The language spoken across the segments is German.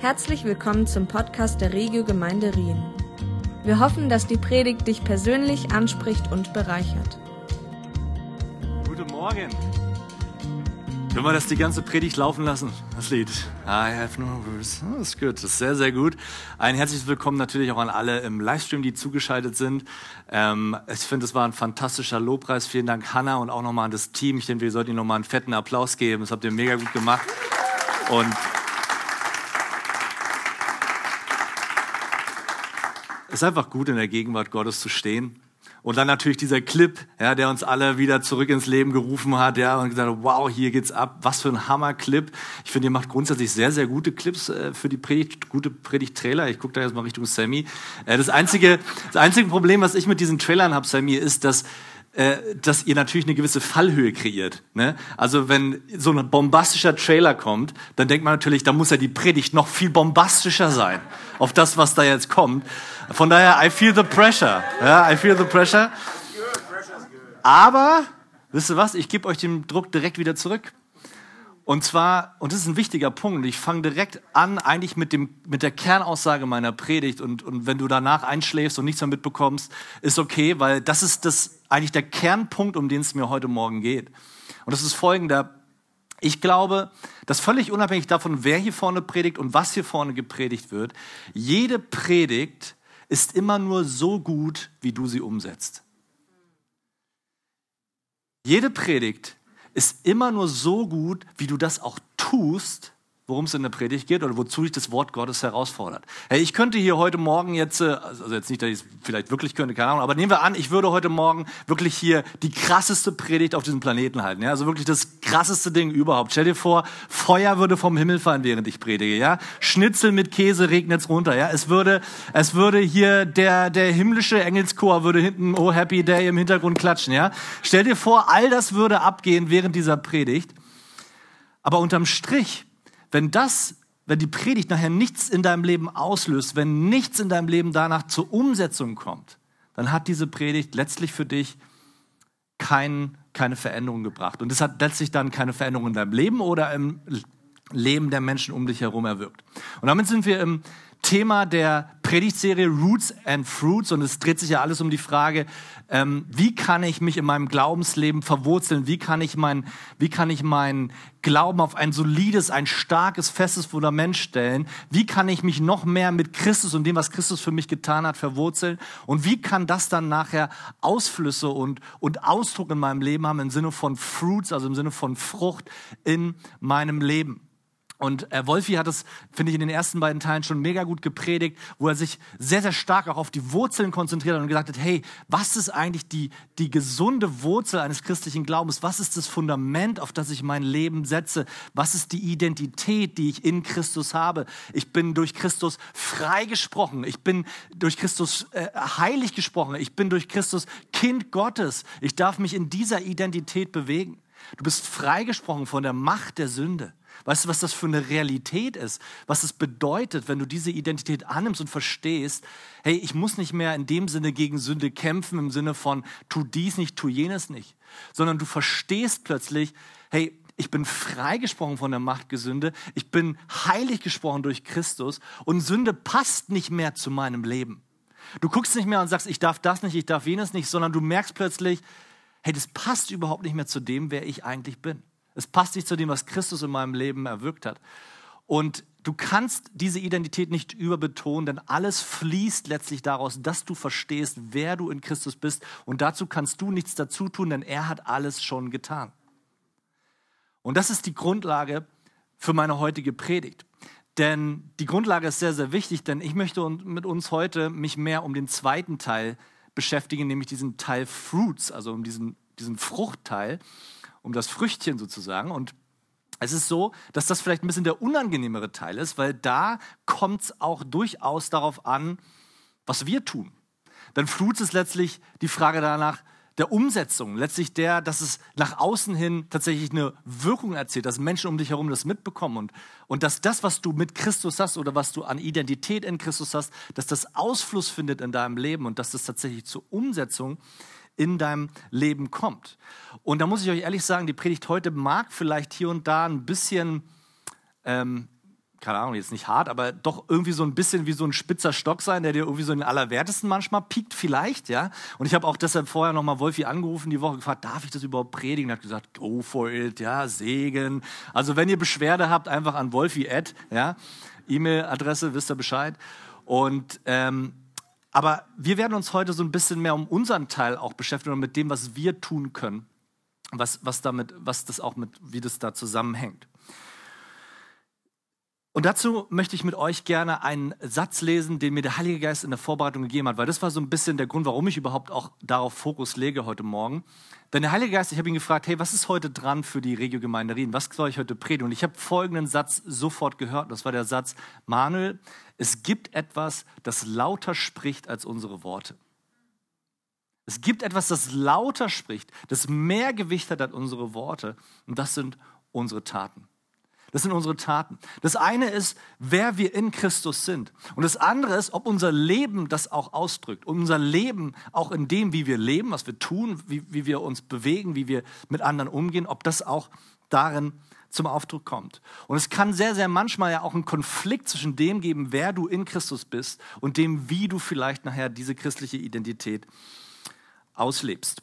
Herzlich willkommen zum Podcast der Regio Gemeinde Rien. Wir hoffen, dass die Predigt dich persönlich anspricht und bereichert. Guten Morgen. Können wir das die ganze Predigt laufen lassen? Das Lied. I have no words. Oh, das ist gut. Das ist sehr, sehr gut. Ein herzliches Willkommen natürlich auch an alle im Livestream, die zugeschaltet sind. Ähm, ich finde, es war ein fantastischer Lobpreis. Vielen Dank, Hannah, und auch nochmal an das Team. Ich denke, wir sollten Ihnen nochmal einen fetten Applaus geben. Das habt ihr mega gut gemacht. Und es ist einfach gut, in der Gegenwart Gottes zu stehen. Und dann natürlich dieser Clip, ja, der uns alle wieder zurück ins Leben gerufen hat, ja, und gesagt, wow, hier geht's ab, was für ein Hammer-Clip. Ich finde, ihr macht grundsätzlich sehr, sehr gute Clips äh, für die Predigt, gute Predigt-Trailer. Ich gucke da jetzt mal Richtung Sammy. Äh, das einzige, das einzige Problem, was ich mit diesen Trailern habe, Sammy, ist, dass äh, dass ihr natürlich eine gewisse Fallhöhe kreiert. Ne? Also wenn so ein bombastischer Trailer kommt, dann denkt man natürlich, da muss ja die Predigt noch viel bombastischer sein auf das, was da jetzt kommt. Von daher, I feel the pressure. Ja, I feel the pressure. Aber, wisst ihr was, ich gebe euch den Druck direkt wieder zurück. Und zwar, und das ist ein wichtiger Punkt, ich fange direkt an, eigentlich mit, dem, mit der Kernaussage meiner Predigt. Und, und wenn du danach einschläfst und nichts mehr mitbekommst, ist okay, weil das ist das, eigentlich der Kernpunkt, um den es mir heute Morgen geht. Und das ist folgender. Ich glaube, dass völlig unabhängig davon, wer hier vorne predigt und was hier vorne gepredigt wird, jede Predigt ist immer nur so gut, wie du sie umsetzt. Jede Predigt ist immer nur so gut, wie du das auch tust, worum es in der Predigt geht oder wozu dich das Wort Gottes herausfordert. Hey, ich könnte hier heute Morgen jetzt, äh, also jetzt nicht, dass ich es vielleicht wirklich könnte, keine Ahnung, aber nehmen wir an, ich würde heute Morgen wirklich hier die krasseste Predigt auf diesem Planeten halten. Ja? Also wirklich das krasseste Ding überhaupt. Stell dir vor, Feuer würde vom Himmel fallen, während ich predige. Ja? Schnitzel mit Käse regnet's runter. Ja? Es würde, es würde hier der, der himmlische Engelschor würde hinten Oh Happy Day im Hintergrund klatschen. Ja? Stell dir vor, all das würde abgehen während dieser Predigt. Aber unterm Strich wenn das, wenn die Predigt nachher nichts in deinem Leben auslöst, wenn nichts in deinem Leben danach zur Umsetzung kommt, dann hat diese Predigt letztlich für dich kein, keine Veränderung gebracht. Und es hat letztlich dann keine Veränderung in deinem Leben oder im Leben der Menschen um dich herum erwirkt. Und damit sind wir im Thema der Predigtserie Roots and Fruits und es dreht sich ja alles um die Frage, ähm, wie kann ich mich in meinem Glaubensleben verwurzeln? Wie kann ich mein, wie kann ich meinen Glauben auf ein solides, ein starkes, festes Fundament stellen? Wie kann ich mich noch mehr mit Christus und dem, was Christus für mich getan hat, verwurzeln? Und wie kann das dann nachher Ausflüsse und, und Ausdruck in meinem Leben haben im Sinne von Fruits, also im Sinne von Frucht in meinem Leben? Und äh, Wolfi hat es, finde ich, in den ersten beiden Teilen schon mega gut gepredigt, wo er sich sehr, sehr stark auch auf die Wurzeln konzentriert hat und gesagt hat, hey, was ist eigentlich die, die gesunde Wurzel eines christlichen Glaubens? Was ist das Fundament, auf das ich mein Leben setze? Was ist die Identität, die ich in Christus habe? Ich bin durch Christus freigesprochen. Ich bin durch Christus äh, heilig gesprochen. Ich bin durch Christus Kind Gottes. Ich darf mich in dieser Identität bewegen. Du bist freigesprochen von der Macht der Sünde. Weißt du, was das für eine Realität ist? Was es bedeutet, wenn du diese Identität annimmst und verstehst, hey, ich muss nicht mehr in dem Sinne gegen Sünde kämpfen, im Sinne von tu dies nicht, tu jenes nicht, sondern du verstehst plötzlich, hey, ich bin freigesprochen von der Macht Gesünde, ich bin heilig gesprochen durch Christus und Sünde passt nicht mehr zu meinem Leben. Du guckst nicht mehr und sagst, ich darf das nicht, ich darf jenes nicht, sondern du merkst plötzlich, hey, das passt überhaupt nicht mehr zu dem, wer ich eigentlich bin. Es passt nicht zu dem, was Christus in meinem Leben erwirkt hat. Und du kannst diese Identität nicht überbetonen, denn alles fließt letztlich daraus, dass du verstehst, wer du in Christus bist. Und dazu kannst du nichts dazu tun, denn er hat alles schon getan. Und das ist die Grundlage für meine heutige Predigt. Denn die Grundlage ist sehr, sehr wichtig, denn ich möchte mit uns heute mich mehr um den zweiten Teil beschäftigen, nämlich diesen Teil Fruits, also um diesen, diesen Fruchtteil um das Früchtchen sozusagen. Und es ist so, dass das vielleicht ein bisschen der unangenehmere Teil ist, weil da kommt es auch durchaus darauf an, was wir tun. Denn Fruits ist letztlich die Frage danach der Umsetzung, letztlich der, dass es nach außen hin tatsächlich eine Wirkung erzielt, dass Menschen um dich herum das mitbekommen und, und dass das, was du mit Christus hast oder was du an Identität in Christus hast, dass das Ausfluss findet in deinem Leben und dass das tatsächlich zur Umsetzung in deinem Leben kommt. Und da muss ich euch ehrlich sagen, die Predigt heute mag vielleicht hier und da ein bisschen, ähm, keine Ahnung, jetzt nicht hart, aber doch irgendwie so ein bisschen wie so ein spitzer Stock sein, der dir irgendwie so den Allerwertesten manchmal piekt, vielleicht, ja. Und ich habe auch deshalb vorher nochmal Wolfi angerufen, die Woche gefragt, darf ich das überhaupt predigen? Er hat gesagt, go for it, ja, Segen. Also wenn ihr Beschwerde habt, einfach an Wolfi ja, E-Mail-Adresse, wisst ihr Bescheid. Und ähm, aber wir werden uns heute so ein bisschen mehr um unseren Teil auch beschäftigen und mit dem, was wir tun können, was, was damit, was das auch mit, wie das da zusammenhängt. Und dazu möchte ich mit euch gerne einen Satz lesen, den mir der Heilige Geist in der Vorbereitung gegeben hat, weil das war so ein bisschen der Grund, warum ich überhaupt auch darauf Fokus lege heute Morgen. Denn der Heilige Geist, ich habe ihn gefragt, hey, was ist heute dran für die Regiogemeinde Rien? Was soll ich heute predigen? Und ich habe folgenden Satz sofort gehört. Das war der Satz, Manuel, es gibt etwas, das lauter spricht als unsere Worte. Es gibt etwas, das lauter spricht, das mehr Gewicht hat als unsere Worte. Und das sind unsere Taten. Das sind unsere Taten. Das eine ist, wer wir in Christus sind. Und das andere ist, ob unser Leben das auch ausdrückt. unser Leben auch in dem, wie wir leben, was wir tun, wie, wie wir uns bewegen, wie wir mit anderen umgehen, ob das auch darin zum Aufdruck kommt. Und es kann sehr, sehr manchmal ja auch einen Konflikt zwischen dem geben, wer du in Christus bist und dem, wie du vielleicht nachher diese christliche Identität auslebst.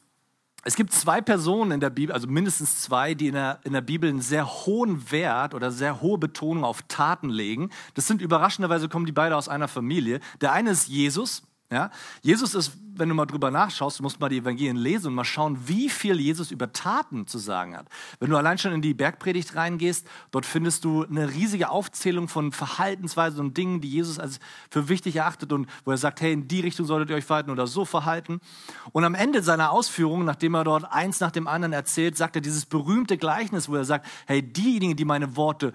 Es gibt zwei Personen in der Bibel, also mindestens zwei, die in der, in der Bibel einen sehr hohen Wert oder sehr hohe Betonung auf Taten legen. Das sind überraschenderweise kommen die beide aus einer Familie. Der eine ist Jesus, ja? Jesus ist, wenn du mal drüber nachschaust, du musst mal die Evangelien lesen und mal schauen, wie viel Jesus über Taten zu sagen hat. Wenn du allein schon in die Bergpredigt reingehst, dort findest du eine riesige Aufzählung von Verhaltensweisen und Dingen, die Jesus als für wichtig erachtet und wo er sagt, hey, in die Richtung solltet ihr euch verhalten oder so verhalten. Und am Ende seiner Ausführungen, nachdem er dort eins nach dem anderen erzählt, sagt er dieses berühmte Gleichnis, wo er sagt, hey, diejenigen, die meine Worte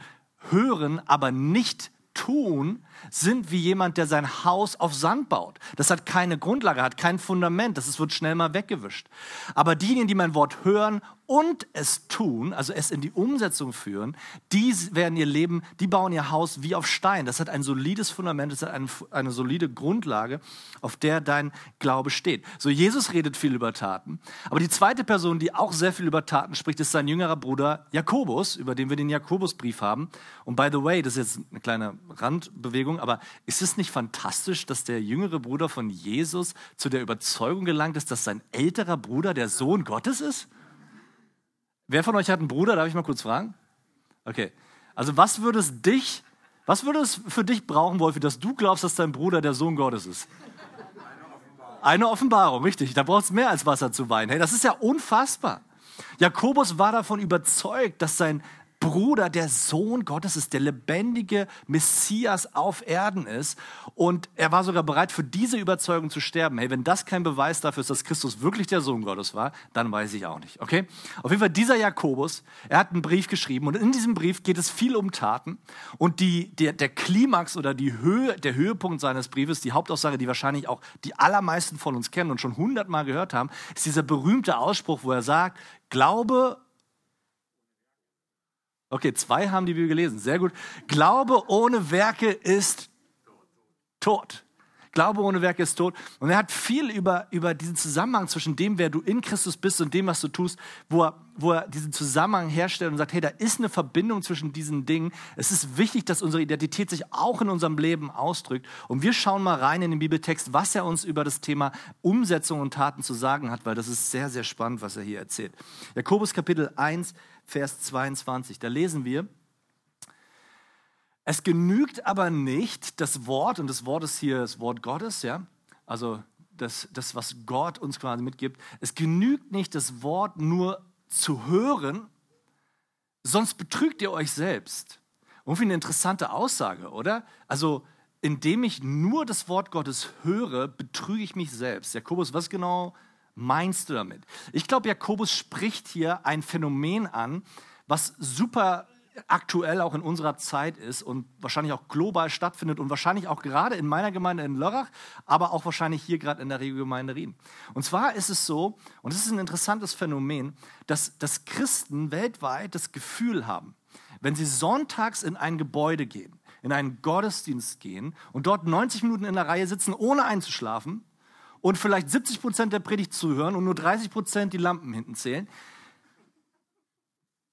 hören, aber nicht tun, sind wie jemand, der sein Haus auf Sand baut. Das hat keine Grundlage, hat kein Fundament, das wird schnell mal weggewischt. Aber diejenigen, die mein Wort hören und es tun, also es in die Umsetzung führen, die werden ihr Leben, die bauen ihr Haus wie auf Stein. Das hat ein solides Fundament, das hat eine, eine solide Grundlage, auf der dein Glaube steht. So, Jesus redet viel über Taten. Aber die zweite Person, die auch sehr viel über Taten spricht, ist sein jüngerer Bruder Jakobus, über den wir den Jakobusbrief haben. Und by the way, das ist jetzt eine kleine Randbewegung, aber ist es nicht fantastisch, dass der jüngere Bruder von Jesus zu der Überzeugung gelangt ist, dass sein älterer Bruder der Sohn Gottes ist? Wer von euch hat einen Bruder? Darf ich mal kurz fragen? Okay. Also was würde es dich, was würde es für dich brauchen, Wolfi, dass du glaubst, dass dein Bruder der Sohn Gottes ist? Eine Offenbarung, richtig. Da braucht es mehr als Wasser zu weinen. Hey, das ist ja unfassbar. Jakobus war davon überzeugt, dass sein Bruder der Sohn Gottes ist, der lebendige Messias auf Erden ist. Und er war sogar bereit, für diese Überzeugung zu sterben. Hey, wenn das kein Beweis dafür ist, dass Christus wirklich der Sohn Gottes war, dann weiß ich auch nicht. Okay? Auf jeden Fall, dieser Jakobus, er hat einen Brief geschrieben und in diesem Brief geht es viel um Taten. Und die, der, der Klimax oder die Höhe, der Höhepunkt seines Briefes, die Hauptaussage, die wahrscheinlich auch die allermeisten von uns kennen und schon hundertmal gehört haben, ist dieser berühmte Ausspruch, wo er sagt, Glaube Okay, zwei haben die Bibel gelesen. Sehr gut. Glaube ohne Werke ist tot. Glaube ohne Werke ist tot. Und er hat viel über, über diesen Zusammenhang zwischen dem, wer du in Christus bist und dem, was du tust, wo er, wo er diesen Zusammenhang herstellt und sagt, hey, da ist eine Verbindung zwischen diesen Dingen. Es ist wichtig, dass unsere Identität sich auch in unserem Leben ausdrückt. Und wir schauen mal rein in den Bibeltext, was er uns über das Thema Umsetzung und Taten zu sagen hat, weil das ist sehr, sehr spannend, was er hier erzählt. Jakobus Kapitel 1, Vers 22. Da lesen wir, es genügt aber nicht das Wort, und das Wort ist hier das Wort Gottes, ja, also das, das, was Gott uns quasi mitgibt. Es genügt nicht, das Wort nur zu hören, sonst betrügt ihr euch selbst. Irgendwie eine interessante Aussage, oder? Also, indem ich nur das Wort Gottes höre, betrüge ich mich selbst. Jakobus, was genau meinst du damit? Ich glaube, Jakobus spricht hier ein Phänomen an, was super aktuell auch in unserer Zeit ist und wahrscheinlich auch global stattfindet und wahrscheinlich auch gerade in meiner Gemeinde in Lörrach, aber auch wahrscheinlich hier gerade in der Regiogemeinde Rien. Und zwar ist es so, und es ist ein interessantes Phänomen, dass, dass Christen weltweit das Gefühl haben, wenn sie sonntags in ein Gebäude gehen, in einen Gottesdienst gehen und dort 90 Minuten in der Reihe sitzen, ohne einzuschlafen, und vielleicht 70 Prozent der Predigt zuhören und nur 30 Prozent die Lampen hinten zählen,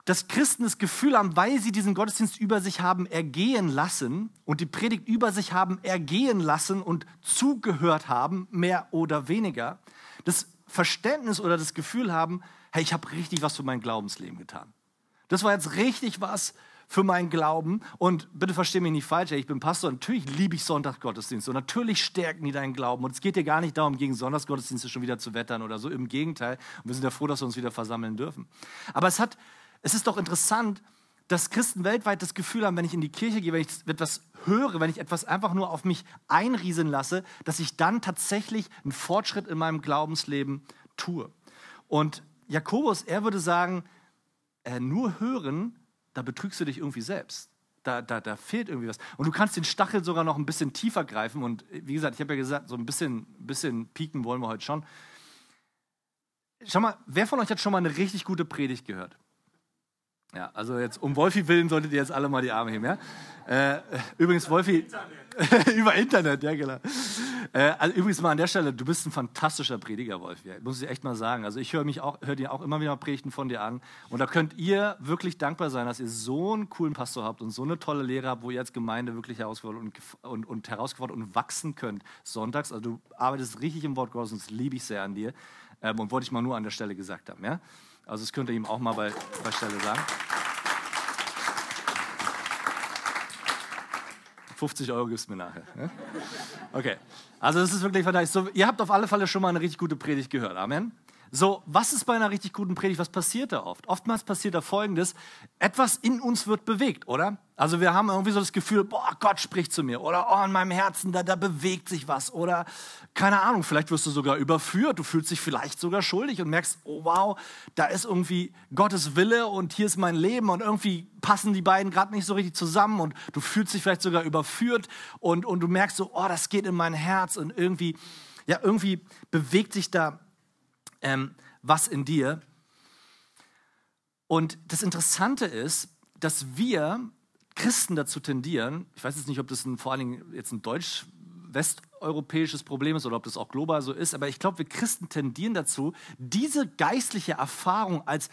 dass Christen das Gefühl haben, weil sie diesen Gottesdienst über sich haben ergehen lassen und die Predigt über sich haben ergehen lassen und zugehört haben, mehr oder weniger, das Verständnis oder das Gefühl haben, hey, ich habe richtig was für mein Glaubensleben getan. Das war jetzt richtig was für meinen Glauben. Und bitte versteh mich nicht falsch, ich bin Pastor, natürlich liebe ich Sonntagsgottesdienste und natürlich stärken die deinen Glauben. Und es geht dir gar nicht darum, gegen Sonntagsgottesdienste schon wieder zu wettern oder so. Im Gegenteil. Und wir sind ja froh, dass wir uns wieder versammeln dürfen. Aber es, hat, es ist doch interessant, dass Christen weltweit das Gefühl haben, wenn ich in die Kirche gehe, wenn ich etwas höre, wenn ich etwas einfach nur auf mich einrieseln lasse, dass ich dann tatsächlich einen Fortschritt in meinem Glaubensleben tue. Und Jakobus, er würde sagen, äh, nur hören da betrügst du dich irgendwie selbst. Da, da, da fehlt irgendwie was. Und du kannst den Stachel sogar noch ein bisschen tiefer greifen. Und wie gesagt, ich habe ja gesagt, so ein bisschen, bisschen pieken wollen wir heute schon. Schau mal, wer von euch hat schon mal eine richtig gute Predigt gehört? Ja, also jetzt um Wolfi willen solltet ihr jetzt alle mal die Arme heben. Ja? Äh, übrigens, Wolfi, Internet. über Internet, ja genau. Äh, also übrigens mal an der Stelle, du bist ein fantastischer Prediger, Wolfi. Muss ich echt mal sagen. Also ich höre mich auch, höre dir auch immer wieder Predigten von dir an. Und da könnt ihr wirklich dankbar sein, dass ihr so einen coolen Pastor habt und so eine tolle Lehre habt, wo ihr als Gemeinde wirklich herausgefordert und, und, und herausgefordert und wachsen könnt sonntags. Also du arbeitest richtig im Wort Gottes und das liebe ich sehr an dir. Ähm, und wollte ich mal nur an der Stelle gesagt haben. Ja? Also das könnt ihr ihm auch mal bei, bei Stelle sagen. 50 Euro gibst du mir nachher. Okay, also das ist wirklich fantastisch. So, ihr habt auf alle Fälle schon mal eine richtig gute Predigt gehört. Amen. So, was ist bei einer richtig guten Predigt? Was passiert da oft? Oftmals passiert da Folgendes: Etwas in uns wird bewegt, oder? Also wir haben irgendwie so das Gefühl, boah, Gott spricht zu mir, oder oh, in meinem Herzen, da, da bewegt sich was, oder keine Ahnung, vielleicht wirst du sogar überführt, du fühlst dich vielleicht sogar schuldig und merkst, oh wow, da ist irgendwie Gottes Wille und hier ist mein Leben und irgendwie passen die beiden gerade nicht so richtig zusammen und du fühlst dich vielleicht sogar überführt und, und du merkst so, oh, das geht in mein Herz und irgendwie, ja, irgendwie bewegt sich da ähm, was in dir. Und das Interessante ist, dass wir Christen dazu tendieren, ich weiß jetzt nicht, ob das ein, vor allen Dingen jetzt ein deutsch-westeuropäisches Problem ist oder ob das auch global so ist, aber ich glaube, wir Christen tendieren dazu, diese geistliche Erfahrung als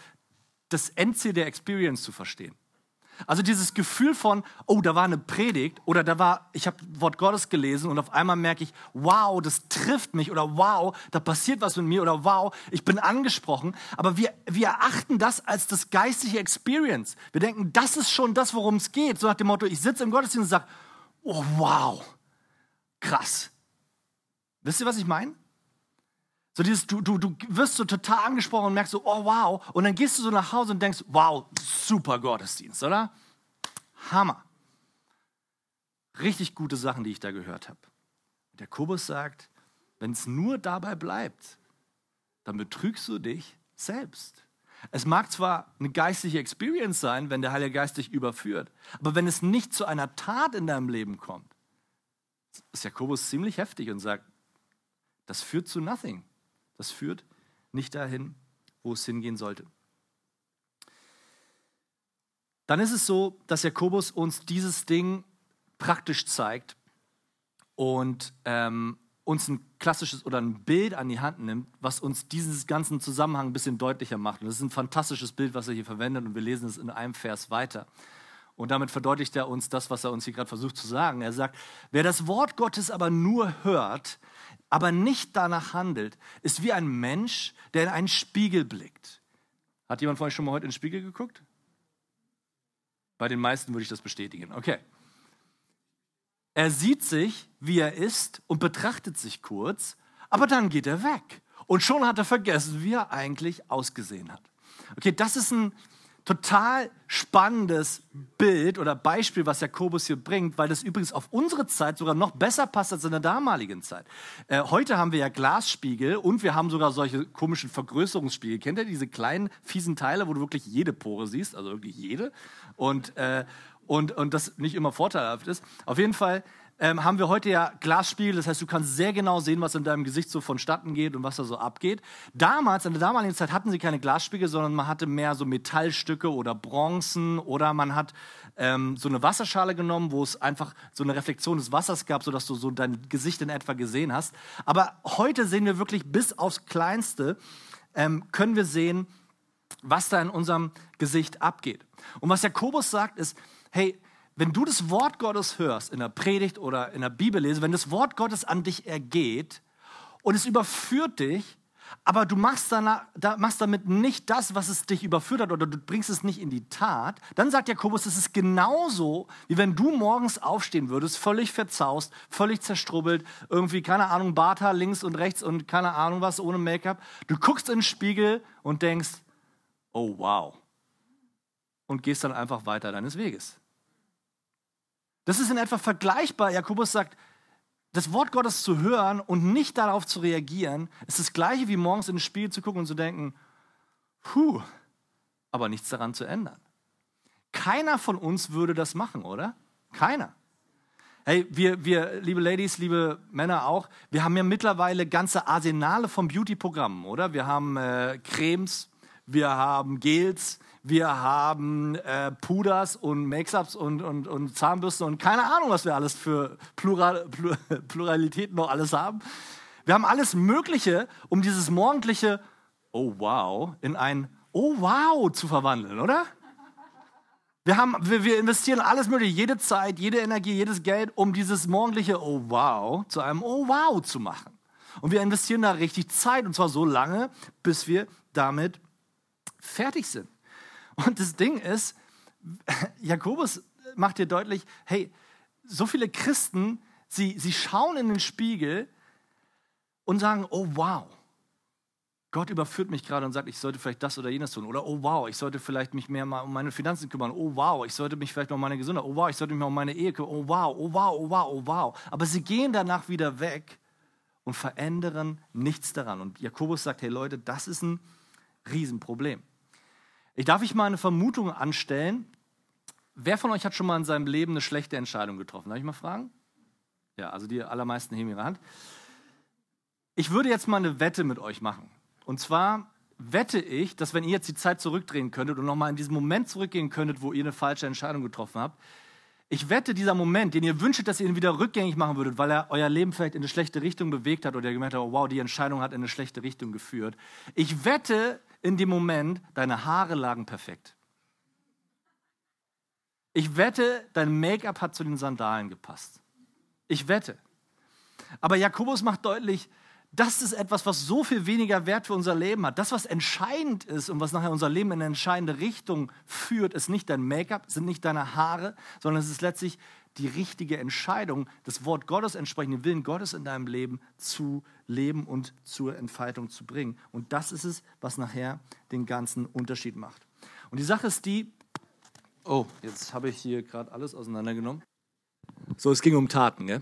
das Endziel der Experience zu verstehen. Also dieses Gefühl von, oh, da war eine Predigt oder da war, ich habe Wort Gottes gelesen und auf einmal merke ich, wow, das trifft mich oder wow, da passiert was mit mir oder wow, ich bin angesprochen. Aber wir, wir erachten das als das geistliche Experience. Wir denken, das ist schon das, worum es geht. So nach dem Motto, ich sitze im Gottesdienst und sage, oh, wow, krass. Wisst ihr, was ich meine? So dieses, du, du, du wirst so total angesprochen und merkst so, oh wow. Und dann gehst du so nach Hause und denkst, wow, super Gottesdienst, oder? Hammer. Richtig gute Sachen, die ich da gehört habe. Der Kubus sagt, wenn es nur dabei bleibt, dann betrügst du dich selbst. Es mag zwar eine geistliche Experience sein, wenn der Heilige Geist dich überführt, aber wenn es nicht zu einer Tat in deinem Leben kommt, ist Jakobus ziemlich heftig und sagt, das führt zu nothing. Das führt nicht dahin, wo es hingehen sollte. Dann ist es so, dass Jakobus uns dieses Ding praktisch zeigt und ähm, uns ein klassisches oder ein Bild an die Hand nimmt, was uns diesen ganzen Zusammenhang ein bisschen deutlicher macht. Und das ist ein fantastisches Bild, was er hier verwendet und wir lesen es in einem Vers weiter. Und damit verdeutlicht er uns das, was er uns hier gerade versucht zu sagen. Er sagt, wer das Wort Gottes aber nur hört, aber nicht danach handelt, ist wie ein Mensch, der in einen Spiegel blickt. Hat jemand von euch schon mal heute in den Spiegel geguckt? Bei den meisten würde ich das bestätigen. Okay. Er sieht sich, wie er ist und betrachtet sich kurz, aber dann geht er weg. Und schon hat er vergessen, wie er eigentlich ausgesehen hat. Okay, das ist ein, total spannendes Bild oder Beispiel, was Jakobus hier bringt, weil das übrigens auf unsere Zeit sogar noch besser passt als in der damaligen Zeit. Äh, heute haben wir ja Glasspiegel und wir haben sogar solche komischen Vergrößerungsspiegel. Kennt ihr diese kleinen, fiesen Teile, wo du wirklich jede Pore siehst, also wirklich jede? Und, äh, und, und das nicht immer vorteilhaft ist. Auf jeden Fall ähm, haben wir heute ja Glasspiegel, das heißt, du kannst sehr genau sehen, was in deinem Gesicht so vonstatten geht und was da so abgeht. Damals, in der damaligen Zeit, hatten sie keine Glasspiegel, sondern man hatte mehr so Metallstücke oder Bronzen oder man hat ähm, so eine Wasserschale genommen, wo es einfach so eine Reflexion des Wassers gab, sodass du so dein Gesicht in etwa gesehen hast. Aber heute sehen wir wirklich bis aufs Kleinste, ähm, können wir sehen, was da in unserem Gesicht abgeht. Und was Jakobus sagt ist, hey, wenn du das Wort Gottes hörst in der Predigt oder in der Bibel lese, wenn das Wort Gottes an dich ergeht und es überführt dich, aber du machst, danach, da, machst damit nicht das, was es dich überführt hat oder du bringst es nicht in die Tat, dann sagt Jakobus, es ist genauso, wie wenn du morgens aufstehen würdest, völlig verzaust, völlig zerstrubbelt, irgendwie, keine Ahnung, Barthaar links und rechts und keine Ahnung was, ohne Make-up. Du guckst in den Spiegel und denkst, oh wow. Und gehst dann einfach weiter deines Weges. Das ist in etwa vergleichbar. Jakobus sagt, das Wort Gottes zu hören und nicht darauf zu reagieren, ist das gleiche wie morgens in den Spiegel zu gucken und zu denken, puh, aber nichts daran zu ändern. Keiner von uns würde das machen, oder? Keiner. Hey, wir, wir, liebe Ladies, liebe Männer auch, wir haben ja mittlerweile ganze Arsenale von Beauty-Programmen, oder? Wir haben äh, Cremes, wir haben Gels, wir haben äh, Puders und Make-ups und, und, und Zahnbürsten und keine Ahnung, was wir alles für Plural, Pluralität noch alles haben. Wir haben alles Mögliche, um dieses morgendliche Oh wow in ein Oh wow zu verwandeln, oder? Wir, haben, wir, wir investieren alles Mögliche, jede Zeit, jede Energie, jedes Geld, um dieses morgendliche Oh wow zu einem Oh wow zu machen. Und wir investieren da richtig Zeit und zwar so lange, bis wir damit fertig sind. Und das Ding ist, Jakobus macht dir deutlich, hey, so viele Christen, sie, sie schauen in den Spiegel und sagen, oh wow, Gott überführt mich gerade und sagt, ich sollte vielleicht das oder jenes tun. Oder oh wow, ich sollte vielleicht mich mehr mal um meine Finanzen kümmern. Oh wow, ich sollte mich vielleicht noch um meine Gesundheit. Oh wow, ich sollte mich mal um meine Ehe kümmern. Oh wow, oh wow, oh wow, oh wow. Aber sie gehen danach wieder weg und verändern nichts daran. Und Jakobus sagt, hey Leute, das ist ein Riesenproblem. Ich darf ich mal eine Vermutung anstellen. Wer von euch hat schon mal in seinem Leben eine schlechte Entscheidung getroffen? Darf ich mal fragen? Ja, also die allermeisten heben ihre Hand. Ich würde jetzt mal eine Wette mit euch machen. Und zwar wette ich, dass wenn ihr jetzt die Zeit zurückdrehen könntet und nochmal in diesen Moment zurückgehen könntet, wo ihr eine falsche Entscheidung getroffen habt, ich wette, dieser Moment, den ihr wünscht, dass ihr ihn wieder rückgängig machen würdet, weil er euer Leben vielleicht in eine schlechte Richtung bewegt hat oder ihr gemerkt habt, oh, wow, die Entscheidung hat in eine schlechte Richtung geführt. Ich wette, in dem Moment, deine Haare lagen perfekt. Ich wette, dein Make-up hat zu den Sandalen gepasst. Ich wette. Aber Jakobus macht deutlich, das ist etwas, was so viel weniger Wert für unser Leben hat. Das, was entscheidend ist und was nachher unser Leben in eine entscheidende Richtung führt, ist nicht dein Make-up, sind nicht deine Haare, sondern es ist letztlich die richtige Entscheidung, das Wort Gottes entsprechend, den Willen Gottes in deinem Leben zu leben und zur Entfaltung zu bringen. Und das ist es, was nachher den ganzen Unterschied macht. Und die Sache ist die, oh, jetzt habe ich hier gerade alles auseinandergenommen. So, es ging um Taten, gell?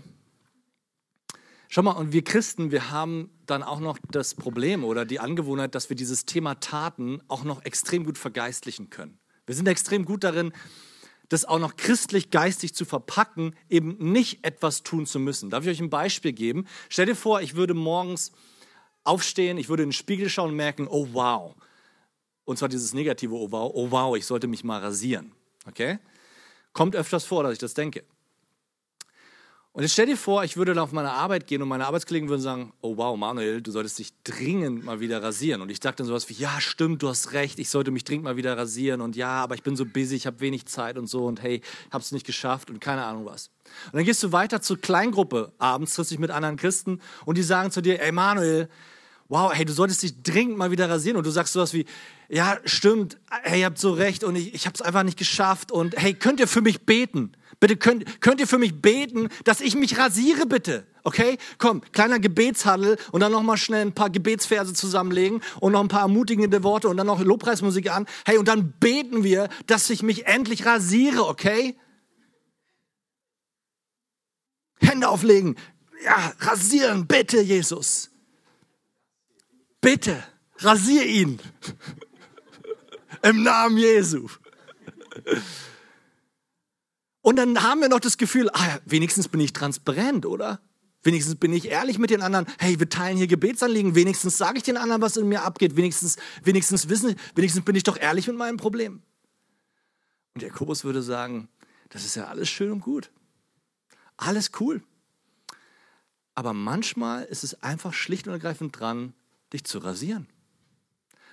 Schau mal, und wir Christen, wir haben dann auch noch das Problem oder die Angewohnheit, dass wir dieses Thema Taten auch noch extrem gut vergeistlichen können. Wir sind extrem gut darin, das auch noch christlich geistig zu verpacken, eben nicht etwas tun zu müssen. Darf ich euch ein Beispiel geben? Stell dir vor, ich würde morgens aufstehen, ich würde in den Spiegel schauen und merken, oh wow. Und zwar dieses negative oh wow, oh wow, ich sollte mich mal rasieren. Okay? Kommt öfters vor, dass ich das denke. Und jetzt stell dir vor, ich würde dann auf meine Arbeit gehen und meine Arbeitskollegen würden sagen, oh wow, Manuel, du solltest dich dringend mal wieder rasieren. Und ich dachte dann sowas wie, ja, stimmt, du hast recht, ich sollte mich dringend mal wieder rasieren. Und ja, aber ich bin so busy, ich habe wenig Zeit und so. Und hey, es nicht geschafft und keine Ahnung was. Und dann gehst du weiter zur Kleingruppe abends, triffst dich mit anderen Christen und die sagen zu dir, ey Manuel, wow, hey, du solltest dich dringend mal wieder rasieren. Und du sagst sowas wie, ja, stimmt, hey, ihr habt so recht und ich, ich habe es einfach nicht geschafft. Und hey, könnt ihr für mich beten? Bitte könnt, könnt ihr für mich beten, dass ich mich rasiere, bitte. Okay? Komm, kleiner Gebetshandel und dann nochmal schnell ein paar Gebetsverse zusammenlegen und noch ein paar ermutigende Worte und dann noch Lobpreismusik an. Hey, und dann beten wir, dass ich mich endlich rasiere, okay? Hände auflegen. Ja, rasieren, bitte, Jesus. Bitte, rasier ihn. Im Namen Jesu. Und dann haben wir noch das Gefühl, ah, wenigstens bin ich transparent, oder? Wenigstens bin ich ehrlich mit den anderen. Hey, wir teilen hier Gebetsanliegen. Wenigstens sage ich den anderen, was in mir abgeht. Wenigstens, wenigstens wissen, wenigstens bin ich doch ehrlich mit meinem Problem. Und Jakobus würde sagen, das ist ja alles schön und gut. Alles cool. Aber manchmal ist es einfach schlicht und ergreifend dran, dich zu rasieren.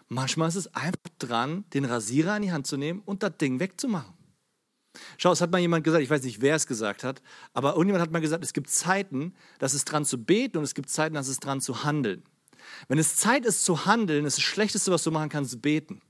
Manchmal ist es einfach dran, den Rasierer in die Hand zu nehmen und das Ding wegzumachen. Schau, es hat mal jemand gesagt, ich weiß nicht, wer es gesagt hat, aber irgendjemand hat mal gesagt, es gibt Zeiten, das ist dran zu beten und es gibt Zeiten, das ist dran zu handeln. Wenn es Zeit ist zu handeln, ist das Schlechteste, was du machen kannst, beten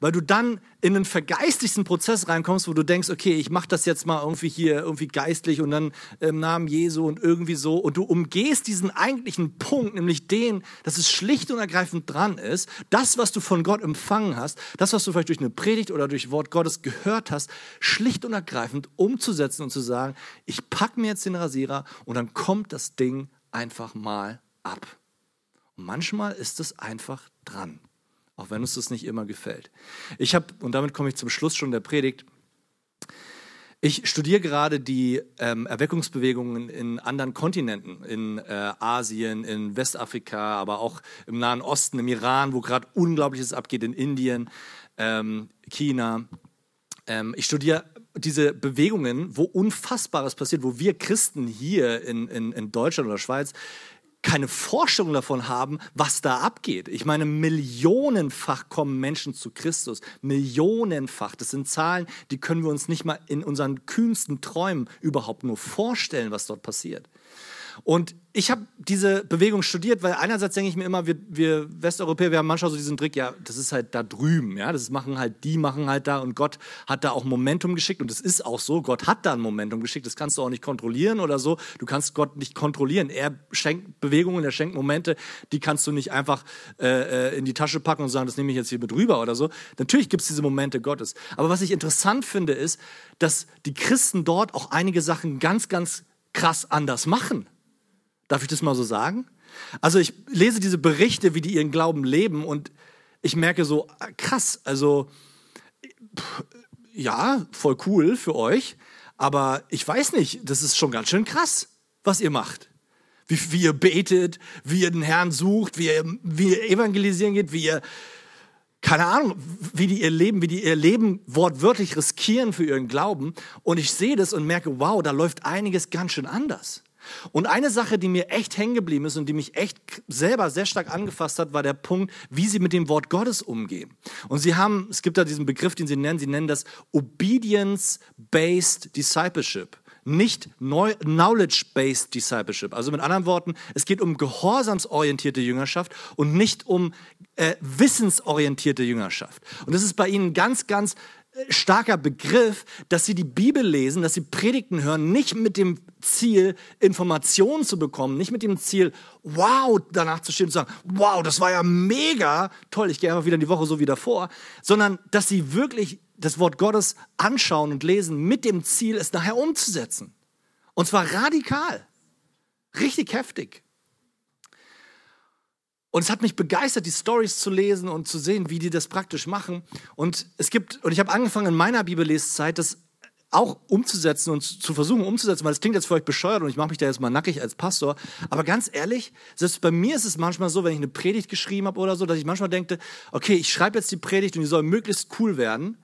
weil du dann in einen vergeistigten Prozess reinkommst, wo du denkst, okay, ich mache das jetzt mal irgendwie hier irgendwie geistlich und dann im Namen Jesu und irgendwie so. Und du umgehst diesen eigentlichen Punkt, nämlich den, dass es schlicht und ergreifend dran ist, das, was du von Gott empfangen hast, das, was du vielleicht durch eine Predigt oder durch Wort Gottes gehört hast, schlicht und ergreifend umzusetzen und zu sagen, ich packe mir jetzt den Rasierer und dann kommt das Ding einfach mal ab. Und manchmal ist es einfach dran auch wenn uns das nicht immer gefällt. Ich habe, und damit komme ich zum Schluss schon der Predigt, ich studiere gerade die ähm, Erweckungsbewegungen in anderen Kontinenten, in äh, Asien, in Westafrika, aber auch im Nahen Osten, im Iran, wo gerade Unglaubliches abgeht, in Indien, ähm, China. Ähm, ich studiere diese Bewegungen, wo Unfassbares passiert, wo wir Christen hier in, in, in Deutschland oder Schweiz keine Vorstellung davon haben, was da abgeht. Ich meine, millionenfach kommen Menschen zu Christus. Millionenfach. Das sind Zahlen, die können wir uns nicht mal in unseren kühnsten Träumen überhaupt nur vorstellen, was dort passiert. Und ich habe diese Bewegung studiert, weil einerseits denke ich mir immer, wir, wir, Westeuropäer, wir haben manchmal so diesen Trick, ja, das ist halt da drüben, ja, das machen halt die, machen halt da und Gott hat da auch Momentum geschickt und es ist auch so, Gott hat da ein Momentum geschickt, das kannst du auch nicht kontrollieren oder so, du kannst Gott nicht kontrollieren, er schenkt Bewegungen, er schenkt Momente, die kannst du nicht einfach äh, äh in die Tasche packen und sagen, das nehme ich jetzt hier mit rüber oder so. Natürlich gibt es diese Momente Gottes, aber was ich interessant finde, ist, dass die Christen dort auch einige Sachen ganz, ganz krass anders machen. Darf ich das mal so sagen? Also ich lese diese Berichte, wie die ihren Glauben leben und ich merke so, krass, also ja, voll cool für euch, aber ich weiß nicht, das ist schon ganz schön krass, was ihr macht. Wie, wie ihr betet, wie ihr den Herrn sucht, wie ihr, wie ihr evangelisieren geht, wie ihr, keine Ahnung, wie die ihr Leben, wie die ihr Leben wortwörtlich riskieren für ihren Glauben. Und ich sehe das und merke, wow, da läuft einiges ganz schön anders. Und eine Sache, die mir echt hängen geblieben ist und die mich echt selber sehr stark angefasst hat, war der Punkt, wie sie mit dem Wort Gottes umgehen. Und sie haben, es gibt da diesen Begriff, den sie nennen, sie nennen das Obedience-Based Discipleship nicht Knowledge-Based Discipleship. Also mit anderen Worten, es geht um gehorsamsorientierte Jüngerschaft und nicht um äh, wissensorientierte Jüngerschaft. Und das ist bei ihnen ganz, ganz starker Begriff, dass sie die Bibel lesen, dass sie Predigten hören, nicht mit dem Ziel, Informationen zu bekommen, nicht mit dem Ziel, wow, danach zu stehen und zu sagen, wow, das war ja mega, toll, ich gehe einfach wieder in die Woche so wie davor, sondern dass sie wirklich das Wort Gottes anschauen und lesen mit dem Ziel, es nachher umzusetzen. Und zwar radikal, richtig heftig. Und es hat mich begeistert, die Stories zu lesen und zu sehen, wie die das praktisch machen. Und es gibt, und ich habe angefangen in meiner Bibelleszeit, das auch umzusetzen und zu versuchen umzusetzen, weil es klingt jetzt für euch bescheuert und ich mache mich da jetzt mal nackig als Pastor. Aber ganz ehrlich, selbst bei mir ist es manchmal so, wenn ich eine Predigt geschrieben habe oder so, dass ich manchmal denke, okay, ich schreibe jetzt die Predigt und die soll möglichst cool werden.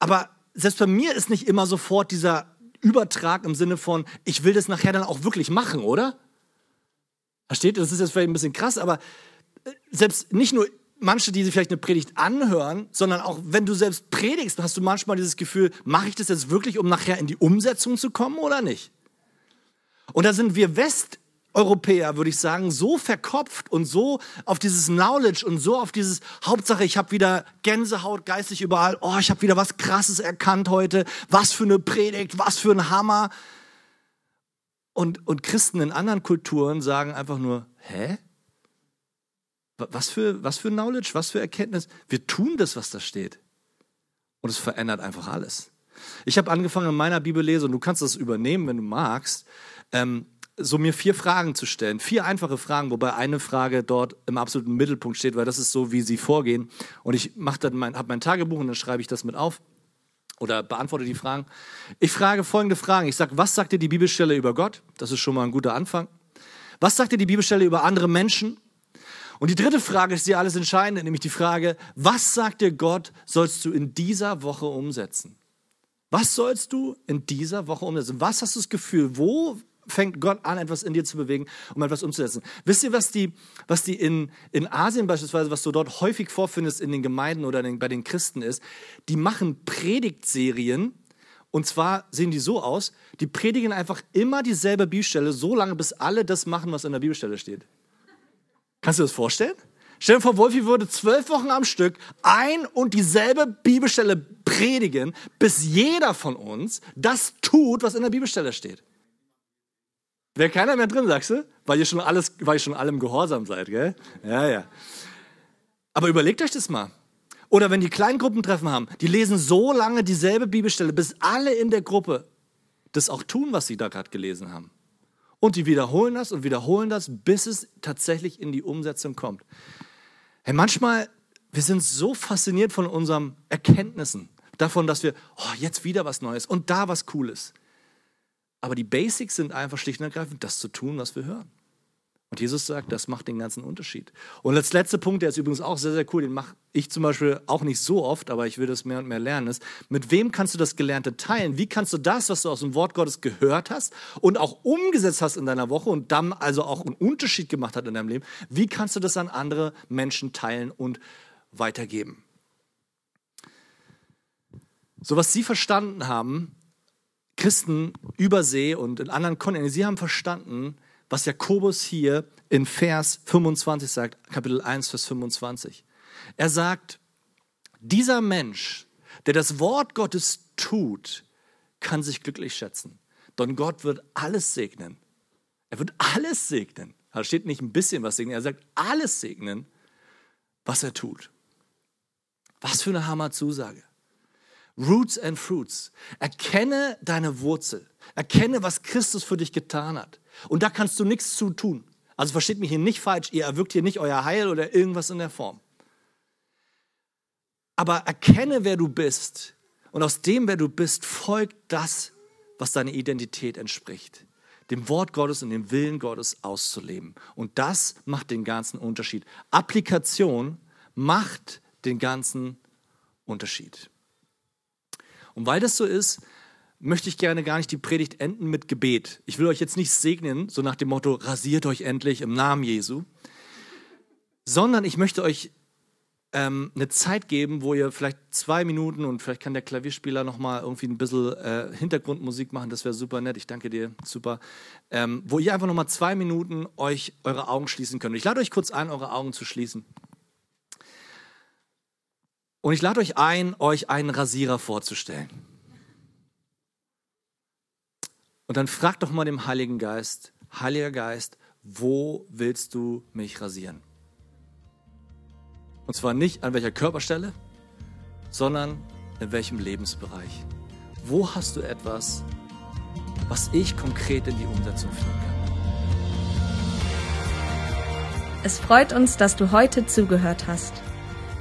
Aber selbst bei mir ist nicht immer sofort dieser Übertrag im Sinne von, ich will das nachher dann auch wirklich machen, oder? Versteht ihr? Das ist jetzt vielleicht ein bisschen krass, aber selbst nicht nur manche, die sich vielleicht eine Predigt anhören, sondern auch wenn du selbst predigst, hast du manchmal dieses Gefühl, mache ich das jetzt wirklich, um nachher in die Umsetzung zu kommen oder nicht? Und da sind wir Westeuropäer, würde ich sagen, so verkopft und so auf dieses Knowledge und so auf dieses Hauptsache, ich habe wieder Gänsehaut geistig überall, oh, ich habe wieder was Krasses erkannt heute, was für eine Predigt, was für ein Hammer. Und, und Christen in anderen Kulturen sagen einfach nur, hä? Was für, was für Knowledge, was für Erkenntnis. Wir tun das, was da steht. Und es verändert einfach alles. Ich habe angefangen in meiner Bibellese, und du kannst das übernehmen, wenn du magst, ähm, so mir vier Fragen zu stellen. Vier einfache Fragen, wobei eine Frage dort im absoluten Mittelpunkt steht, weil das ist so, wie sie vorgehen. Und ich mein, habe mein Tagebuch und dann schreibe ich das mit auf oder beantworte die Fragen. Ich frage folgende Fragen. Ich sage, was sagt dir die Bibelstelle über Gott? Das ist schon mal ein guter Anfang. Was sagt dir die Bibelstelle über andere Menschen? Und die dritte Frage ist die alles entscheidende, nämlich die Frage, was sagt dir Gott, sollst du in dieser Woche umsetzen? Was sollst du in dieser Woche umsetzen? Was hast du das Gefühl? Wo fängt Gott an, etwas in dir zu bewegen, um etwas umzusetzen. Wisst ihr, was die, was die in, in Asien beispielsweise, was du dort häufig vorfindest in den Gemeinden oder den, bei den Christen ist? Die machen Predigtserien, und zwar sehen die so aus, die predigen einfach immer dieselbe Bibelstelle, so lange, bis alle das machen, was in der Bibelstelle steht. Kannst du das vorstellen? Stell dir vor, Wolfi würde zwölf Wochen am Stück ein und dieselbe Bibelstelle predigen, bis jeder von uns das tut, was in der Bibelstelle steht. Wäre keiner mehr drin, sagst du? Weil ihr schon alles, weil ihr schon allem gehorsam seid, gell? Ja, ja. Aber überlegt euch das mal. Oder wenn die Kleingruppentreffen haben, die lesen so lange dieselbe Bibelstelle, bis alle in der Gruppe das auch tun, was sie da gerade gelesen haben. Und die wiederholen das und wiederholen das, bis es tatsächlich in die Umsetzung kommt. Hey, manchmal, wir sind so fasziniert von unseren Erkenntnissen, davon, dass wir, oh, jetzt wieder was Neues und da was Cooles. Aber die Basics sind einfach schlicht und ergreifend, das zu tun, was wir hören. Und Jesus sagt, das macht den ganzen Unterschied. Und als letzter Punkt, der ist übrigens auch sehr, sehr cool, den mache ich zum Beispiel auch nicht so oft, aber ich will das mehr und mehr lernen, ist, mit wem kannst du das Gelernte teilen? Wie kannst du das, was du aus dem Wort Gottes gehört hast und auch umgesetzt hast in deiner Woche und dann also auch einen Unterschied gemacht hat in deinem Leben, wie kannst du das an andere Menschen teilen und weitergeben? So was sie verstanden haben, Christen über See und in anderen Kontinenten, sie haben verstanden, was Jakobus hier in Vers 25 sagt, Kapitel 1, Vers 25. Er sagt, dieser Mensch, der das Wort Gottes tut, kann sich glücklich schätzen. Denn Gott wird alles segnen. Er wird alles segnen. Da steht nicht ein bisschen was segnen, er sagt alles segnen, was er tut. Was für eine Hammer-Zusage. Roots and Fruits. Erkenne deine Wurzel. Erkenne, was Christus für dich getan hat. Und da kannst du nichts zu tun. Also versteht mich hier nicht falsch, ihr erwirkt hier nicht euer Heil oder irgendwas in der Form. Aber erkenne, wer du bist. Und aus dem, wer du bist, folgt das, was deine Identität entspricht. Dem Wort Gottes und dem Willen Gottes auszuleben. Und das macht den ganzen Unterschied. Applikation macht den ganzen Unterschied. Und weil das so ist, möchte ich gerne gar nicht die Predigt enden mit Gebet. Ich will euch jetzt nicht segnen, so nach dem Motto, rasiert euch endlich im Namen Jesu, sondern ich möchte euch ähm, eine Zeit geben, wo ihr vielleicht zwei Minuten und vielleicht kann der Klavierspieler nochmal irgendwie ein bisschen äh, Hintergrundmusik machen, das wäre super nett, ich danke dir, super, ähm, wo ihr einfach nochmal zwei Minuten euch eure Augen schließen könnt. Ich lade euch kurz ein, eure Augen zu schließen. Und ich lade euch ein, euch einen Rasierer vorzustellen. Und dann frag doch mal dem Heiligen Geist, Heiliger Geist, wo willst du mich rasieren? Und zwar nicht an welcher Körperstelle, sondern in welchem Lebensbereich. Wo hast du etwas, was ich konkret in die Umsetzung führen kann? Es freut uns, dass du heute zugehört hast.